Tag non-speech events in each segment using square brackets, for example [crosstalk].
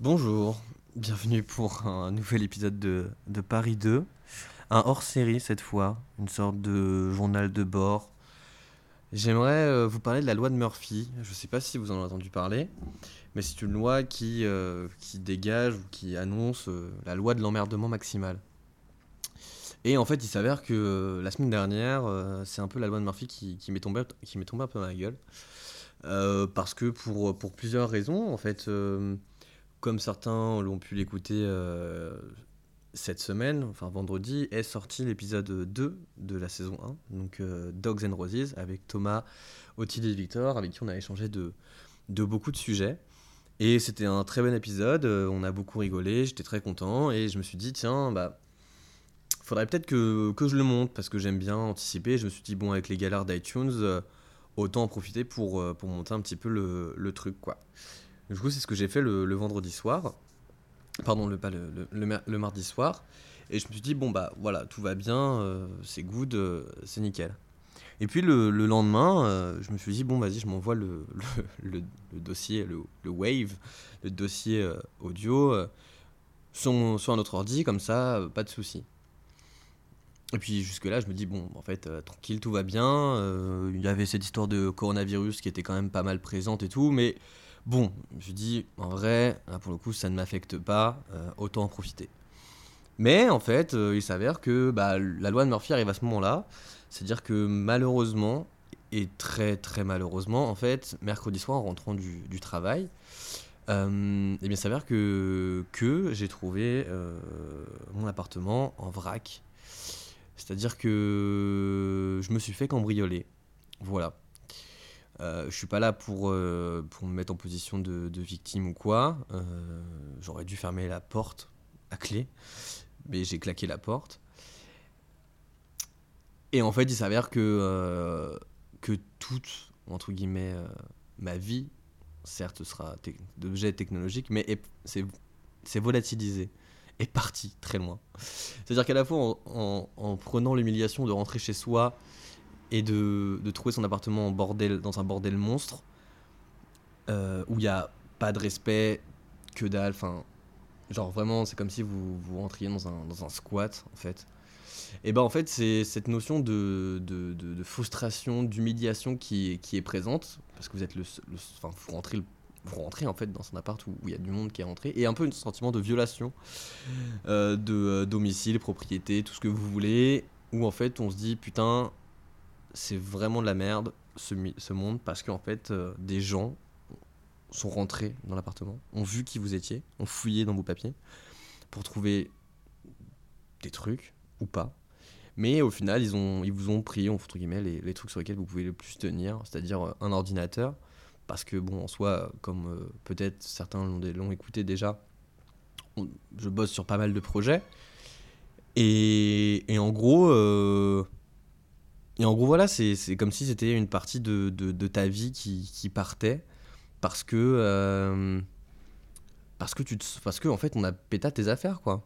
Bonjour, bienvenue pour un nouvel épisode de, Paris 2. Un hors-série cette fois, une sorte de journal de bord. J'aimerais euh, vous parler de la loi de Murphy. Je ne sais pas si vous en avez entendu parler, mais c'est une loi qui, euh, dégage ou qui annonce euh, la loi de l'emmerdement maximal. Et en fait, il s'avère que la semaine dernière, c'est un peu la loi de Murphy qui, qui m'est tombée, qui m'est tombée un peu dans la gueule. Parce que pour, plusieurs raisons, en fait, comme certains l'ont pu l'écouter euh, cette semaine, enfin vendredi, est sorti l'épisode 2 de la saison 1, donc euh, Dogs and Roses, avec Thomas, Ottilie et Victor, avec qui on a échangé de, beaucoup de sujets. Et c'était un très bon épisode, euh, on a beaucoup rigolé, j'étais très content, et je me suis dit, tiens, bah, faudrait peut-être que, que je le monte, parce que j'aime bien anticiper. Je me suis dit, bon, avec les galères d'iTunes, autant en profiter pour, pour monter un petit peu le, le truc, quoi. Du coup, c'est ce que j'ai fait le, vendredi soir. Pardon, le, pas le, mardi soir. Et je me suis dit, bon, bah voilà, tout va bien, euh, c'est good, euh, c'est nickel. Et puis le, le lendemain, euh, je me suis dit, bon, vas-y, je m'envoie le, [laughs] dossier, le, Wave, le dossier audio, sur, un autre ordi, comme ça, pas de souci. Et puis jusque-là, je me dis, bon, en fait, tranquille, tout va bien. Il y avait cette histoire de coronavirus qui était quand même pas mal présente et tout, mais bon, je dis, en vrai, pour le coup, ça ne m'affecte pas, euh, autant en profiter. Mais en fait, euh, il s'avère que bah, la loi de Murphy arrive à ce moment-là. C'est-à-dire que malheureusement, et très très malheureusement, en fait, mercredi soir, en rentrant du, travail, euh, eh bien, il s'avère que, j'ai trouvé mon appartement en vrac. C'est-à-dire que je me suis fait cambrioler. Voilà. Euh, je suis pas là pour, euh, pour me mettre en position de, victime ou quoi. Euh, J'aurais dû fermer la porte à clé, mais j'ai claqué la porte. Et en fait, il s'avère que, euh, que toute, entre guillemets, ma vie, certes, sera te- d'objets technologiques, mais est- c'est volatilisé, est parti très loin. C'est-à-dire qu'à la fois, en- en prenant l'humiliation de rentrer chez soi et de, de trouver son appartement en bordel, dans un bordel monstre, euh, où il n'y a pas de respect, que dalle, enfin, genre vraiment, c'est comme si vous, vous rentriez dans un, dans un squat, en fait. Et ben en fait, c'est cette notion de, de, de- frustration, d'humiliation qui, qui est présente, parce que vous êtes le, enfin, vous rentrez, vous rentrez en fait dans un appart où il y a du monde qui est rentré, et un peu un sentiment de violation euh, de euh, domicile, propriété, tout ce que vous voulez, où en fait on se dit putain, c'est vraiment de la merde ce, monde, parce qu'en fait euh, des gens sont rentrés dans l'appartement, ont vu qui vous étiez, ont fouillé dans vos papiers pour trouver des trucs ou pas. Mais au final, ils, ont, ils vous ont pris, entre guillemets, les, trucs sur lesquels vous pouvez le plus tenir, c'est-à-dire euh, un ordinateur. Parce que, bon, en soi, comme euh, peut-être certains l'ont écouté déjà, je bosse sur pas mal de projets. Et, en gros, et en gros voilà, c'est comme si c'était une partie de, ta vie qui, partait. Parce que, euh, parce que tu te- parce que en fait, on a pété tes affaires, quoi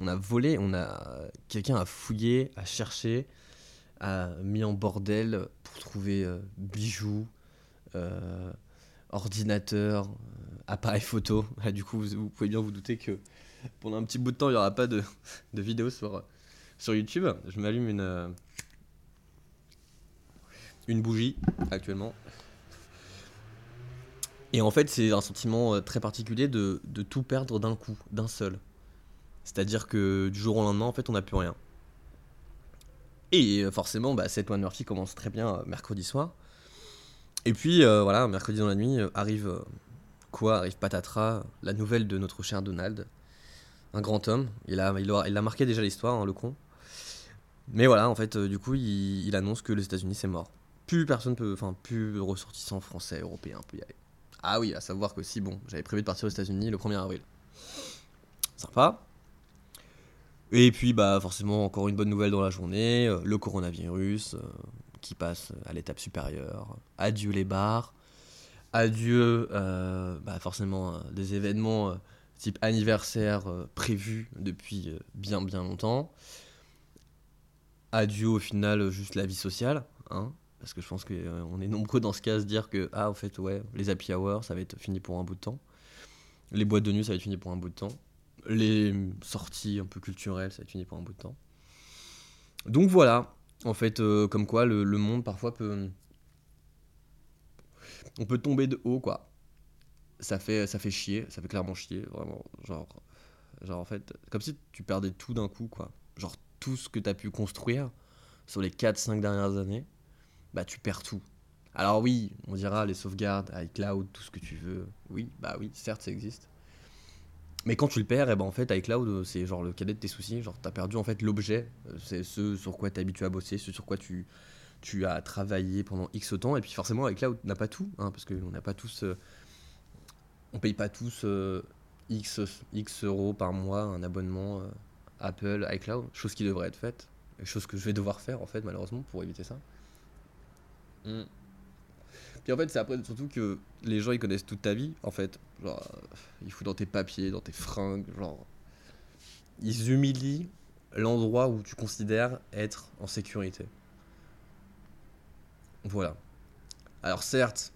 on a volé, on a quelqu'un a fouillé, a cherché, a mis en bordel pour trouver euh, bijoux, euh, ordinateur, euh, appareil photo. [laughs] Ah, du coup, vous, pouvez bien vous douter que pendant un petit bout de temps, il n'y aura pas de, vidéos sur, sur YouTube. Je m'allume une, une bougie actuellement. Et en fait, c'est un sentiment euh, très particulier de, de tout perdre d'un coup, d'un seul. C'est-à-dire que du jour au lendemain, en fait, on n'a plus rien. Et euh, forcément, bah, cette de Murphy commence très bien euh, mercredi soir. Et puis, voilà, mercredi dans la nuit, arrive quoi? Arrive patatras, la nouvelle de notre cher Donald. Un grand homme. Il a, il a, marqué déjà l'histoire, hein, le con. Mais voilà, en fait, du coup, il, il annonce que les États-Unis, c'est mort. Plus personne peut. Enfin, plus ressortissant français, européen peut y aller. Ah oui, à savoir que si, bon, j'avais prévu de partir aux États-Unis le 1er avril. Sympa. Et puis, bah, forcément, encore une bonne nouvelle dans la journée, euh, le coronavirus euh, qui passe à l'étape supérieure. Adieu les bars, adieu, euh, bah, forcément, des événements type anniversaire prévus depuis bien bien longtemps. Adieu au final juste la vie sociale, hein, parce que je pense qu'on est nombreux dans ce cas à se dire que, ah, en fait, ouais, les happy hours, ça va être fini pour un bout de temps. Les boîtes de nuit, ça va être fini pour un bout de temps. Les sorties un peu culturelles, ça va être fini pour un bout de temps. Donc voilà, en fait, euh, comme quoi le, le monde parfois peut. On peut tomber de haut, quoi. Ça fait, ça fait chier, ça fait clairement chier, vraiment. Genre, genre en fait, comme si tu perdais tout d'un coup, quoi. Genre tout ce que tu as pu construire sur les 4-5 dernières années, bah tu perds tout. Alors oui, on dira les sauvegardes, iCloud, tout ce que tu veux. Oui, bah oui, certes, ça existe. Mais quand tu le perds, et ben en fait, iCloud, euh, c'est genre le cadet de tes soucis. Genre, t'as perdu en fait l'objet. Euh, C'est ce sur quoi t'es habitué à bosser, ce sur quoi tu, tu as travaillé pendant X temps. Et puis forcément, iCloud n'a pas tout, hein, parce qu'on n'a pas tous. euh, on paye pas tous euh, X, X euros par mois un abonnement Apple, iCloud. Chose qui devrait être faite. Chose que je vais devoir faire en fait, malheureusement, pour éviter ça. Mm. Puis en fait, c'est après surtout que les gens ils connaissent toute ta vie en fait. Genre, euh, ils foutent dans tes papiers, dans tes fringues, genre. Ils humilient l'endroit où tu considères être en sécurité. Voilà. Alors certes,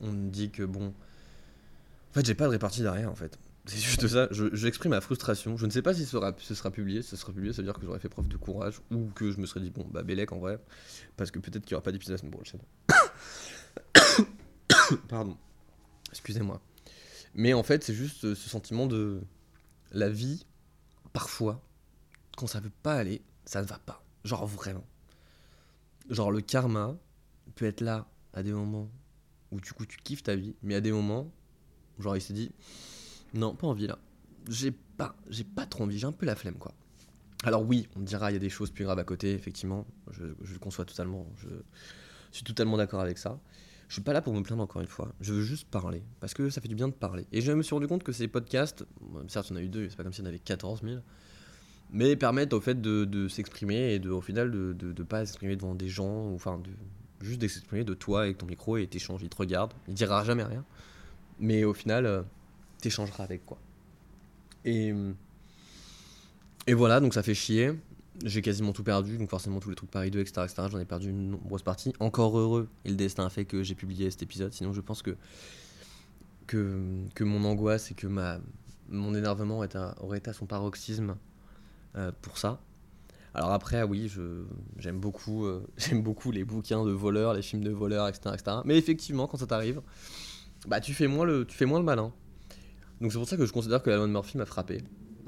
on dit que bon. En fait, j'ai pas de répartie derrière en fait. C'est juste ça, je- j'exprime ma frustration. Je ne sais pas si ce sera, publié. Si ce sera publié, ça veut dire que j'aurais fait preuve de courage ou que je me serais dit, bon, bah, Bélec en vrai. Parce que peut-être qu'il n'y aura pas d'épisode la semaine prochaine. [coughs] Pardon. Excusez-moi. Mais en fait, c'est juste euh, ce sentiment de la vie, parfois, quand ça veut pas aller, ça ne va pas. Genre vraiment. Genre le karma peut être là à des moments où du coup tu kiffes ta vie, mais à des moments, genre il s'est dit, non, pas envie là. J'ai pas, j'ai pas trop envie, j'ai un peu la flemme quoi. Alors oui, on dira il y a des choses plus graves à côté, effectivement, je, le conçois totalement, je suis totalement d'accord avec ça. Je suis pas là pour me plaindre encore une fois, je veux juste parler, parce que ça fait du bien de parler. Et je me suis rendu compte que ces podcasts, certes en a eu deux, c'est pas comme s'il y en avait 14 000, mais permettent au fait de, s'exprimer et de, au final de, de pas s'exprimer devant des gens, ou enfin de, juste de s'exprimer de toi avec ton micro et t'échanges, il te regarde, il dira jamais rien, mais au final euh, t'échangeras avec quoi. Et, et voilà, donc ça fait chier. J'ai quasiment tout perdu, donc forcément tous les trucs Paris 2, etc. etc. J'en ai perdu une nombreuse partie. Encore heureux, et le destin a fait que j'ai publié cet épisode. Sinon, je pense que, que, que mon angoisse et que ma, mon énervement aurait été à son paroxysme euh, pour ça. Alors après, oui, je, j'aime beaucoup, euh, [laughs] beaucoup les bouquins de voleurs, les films de voleurs, etc., etc. Mais effectivement, quand ça t'arrive, bah tu tu fais moins le malin. Donc c'est pour ça que je considère que la loi de Murphy m'a frappé.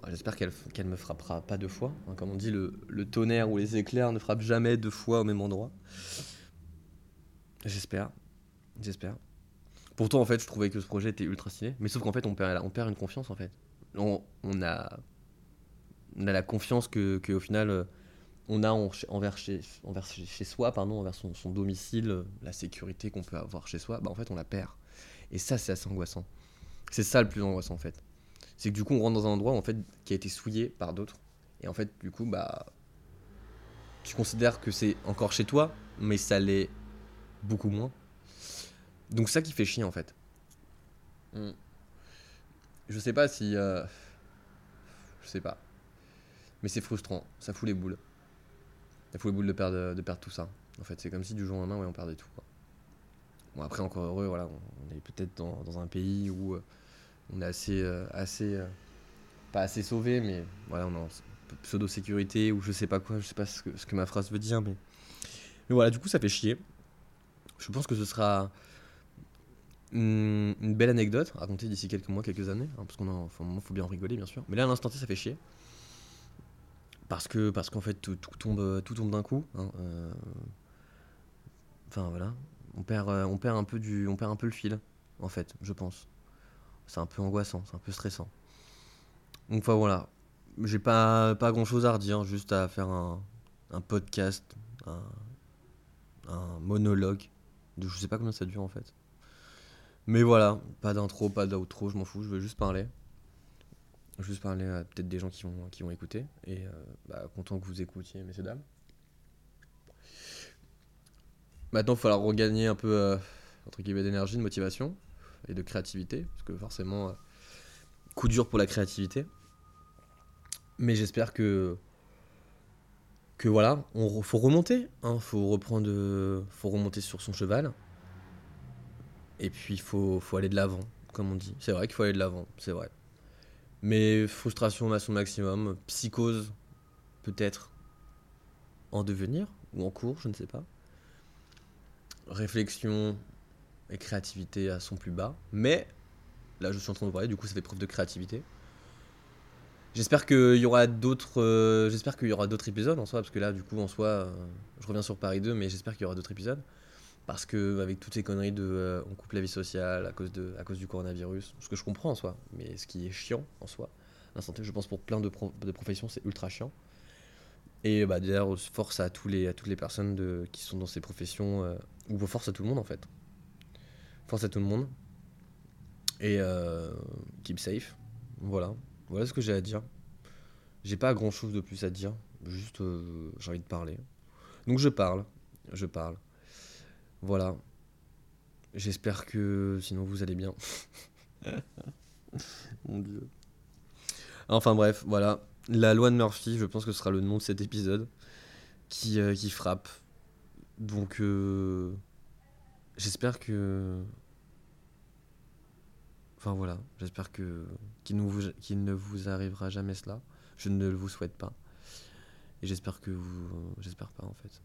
J'espère qu'elle qu'elle me frappera pas deux fois. hein. Comme on dit, le, le tonnerre ou les éclairs ne frappent jamais deux fois au même endroit. J'espère. J'espère. Pourtant, en fait, je trouvais que ce projet était ultra stylé. Mais sauf qu'en fait, on perd, on perd une confiance, en fait. On, on a, on a la confiance que, que au final, euh, on a en- envers, chez, envers chez, soi, pardon, envers son, son domicile, la sécurité qu'on peut avoir chez soi. Bah, en fait, on la perd. Et ça, c'est assez angoissant. C'est ça le plus angoissant, en fait. C'est que du coup, on rentre dans un endroit en fait, qui a été souillé par d'autres. Et en fait, du coup, bah. Tu considères que c'est encore chez toi, mais ça l'est beaucoup moins. Donc, ça qui fait chier, en fait. Mm. Je sais pas si. euh, Je sais pas. Mais c'est frustrant. Ça fout les boules. Ça fout les boules de perdre, de perdre tout ça. En fait, c'est comme si du jour au lendemain, ouais, on perdait tout. Quoi. Bon, après, encore heureux, voilà. On est peut-être dans, dans un pays où. euh, on est assez, euh, assez euh, pas assez sauvé, mais voilà, on est en pseudo sécurité ou je sais pas quoi, je sais pas ce que, ce que ma phrase veut dire, mais mais voilà, du coup, ça fait chier. Je pense que ce sera une, une belle anecdote à raconter d'ici quelques mois, quelques années, hein, parce qu'on a, enfin, faut bien en rigoler, bien sûr. Mais là, à l'instant T, ça fait chier. Parce que, parce qu'en fait, tout, tombe, tout tombe d'un coup. hein, euh, Enfin voilà, on perd, on perd un peu du, on perd un peu le fil, en fait, je pense c'est un peu angoissant, c'est un peu stressant. Donc enfin voilà, j'ai pas, pas grand chose à redire, juste à faire un, un podcast, un, monologue, de je sais pas combien ça dure en fait. Mais voilà, pas d'intro, pas d'outro, je m'en fous, je veux juste parler. Juste parler à peut-être des gens qui vont, qui vont écouter. Et euh, bah, content que vous écoutiez, messieurs, dames. Maintenant, il va falloir regagner un peu, euh, d'énergie, de motivation et de créativité, parce que forcément, euh, coup dur pour la créativité. Mais j'espère que que voilà, on faut remonter, hein, faut reprendre, faut remonter sur son cheval, et puis faut faut aller de l'avant, comme on dit. C'est vrai qu'il faut aller de l'avant, c'est vrai. Mais frustration à son maximum, psychose peut-être en devenir ou en cours, je ne sais pas. Réflexion et créativité à son plus bas. Mais là, je suis en train de parler, du coup, ça fait preuve de créativité. J'espère qu'il y aura d'autres. Euh, j'espère qu'il y aura d'autres épisodes en soi, parce que là, du coup, en soi, euh, je reviens sur Paris 2, mais j'espère qu'il y aura d'autres épisodes. Parce que avec toutes ces conneries de euh, on coupe la vie sociale à cause, de, à cause du coronavirus, ce que je comprends en soi, mais ce qui est chiant en soi, la santé, je pense pour plein de, de professions, c'est ultra chiant. Et bah, d'ailleurs, force à, tous les, à toutes les personnes de, qui sont dans ces professions, ou force à tout le monde en fait. Force à tout le monde. Et keep safe. Voilà. Voilà ce que j'ai à dire. J'ai pas grand chose de plus à dire. Juste, euh, j'ai envie de parler. Donc je parle. Je parle. Voilà. J'espère que sinon vous allez bien. [laughs] Mon dieu. Enfin bref, voilà. La loi de Murphy, je pense que ce sera le nom de cet épisode qui, euh, qui frappe. Donc euh, j'espère que Enfin voilà, j'espère que qu'il ne, vous, arrivera jamais cela. Je ne le vous souhaite pas. Et j'espère que vous. J'espère pas en fait.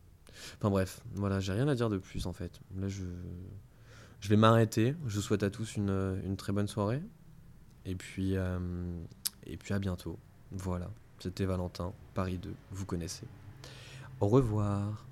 Enfin bref, voilà, j'ai rien à dire de plus en fait. Là je. Je vais m'arrêter. Je vous souhaite à tous une, une très bonne soirée. Et puis, euh, et puis à bientôt. Voilà, c'était Valentin, Paris 2, vous connaissez. Au revoir.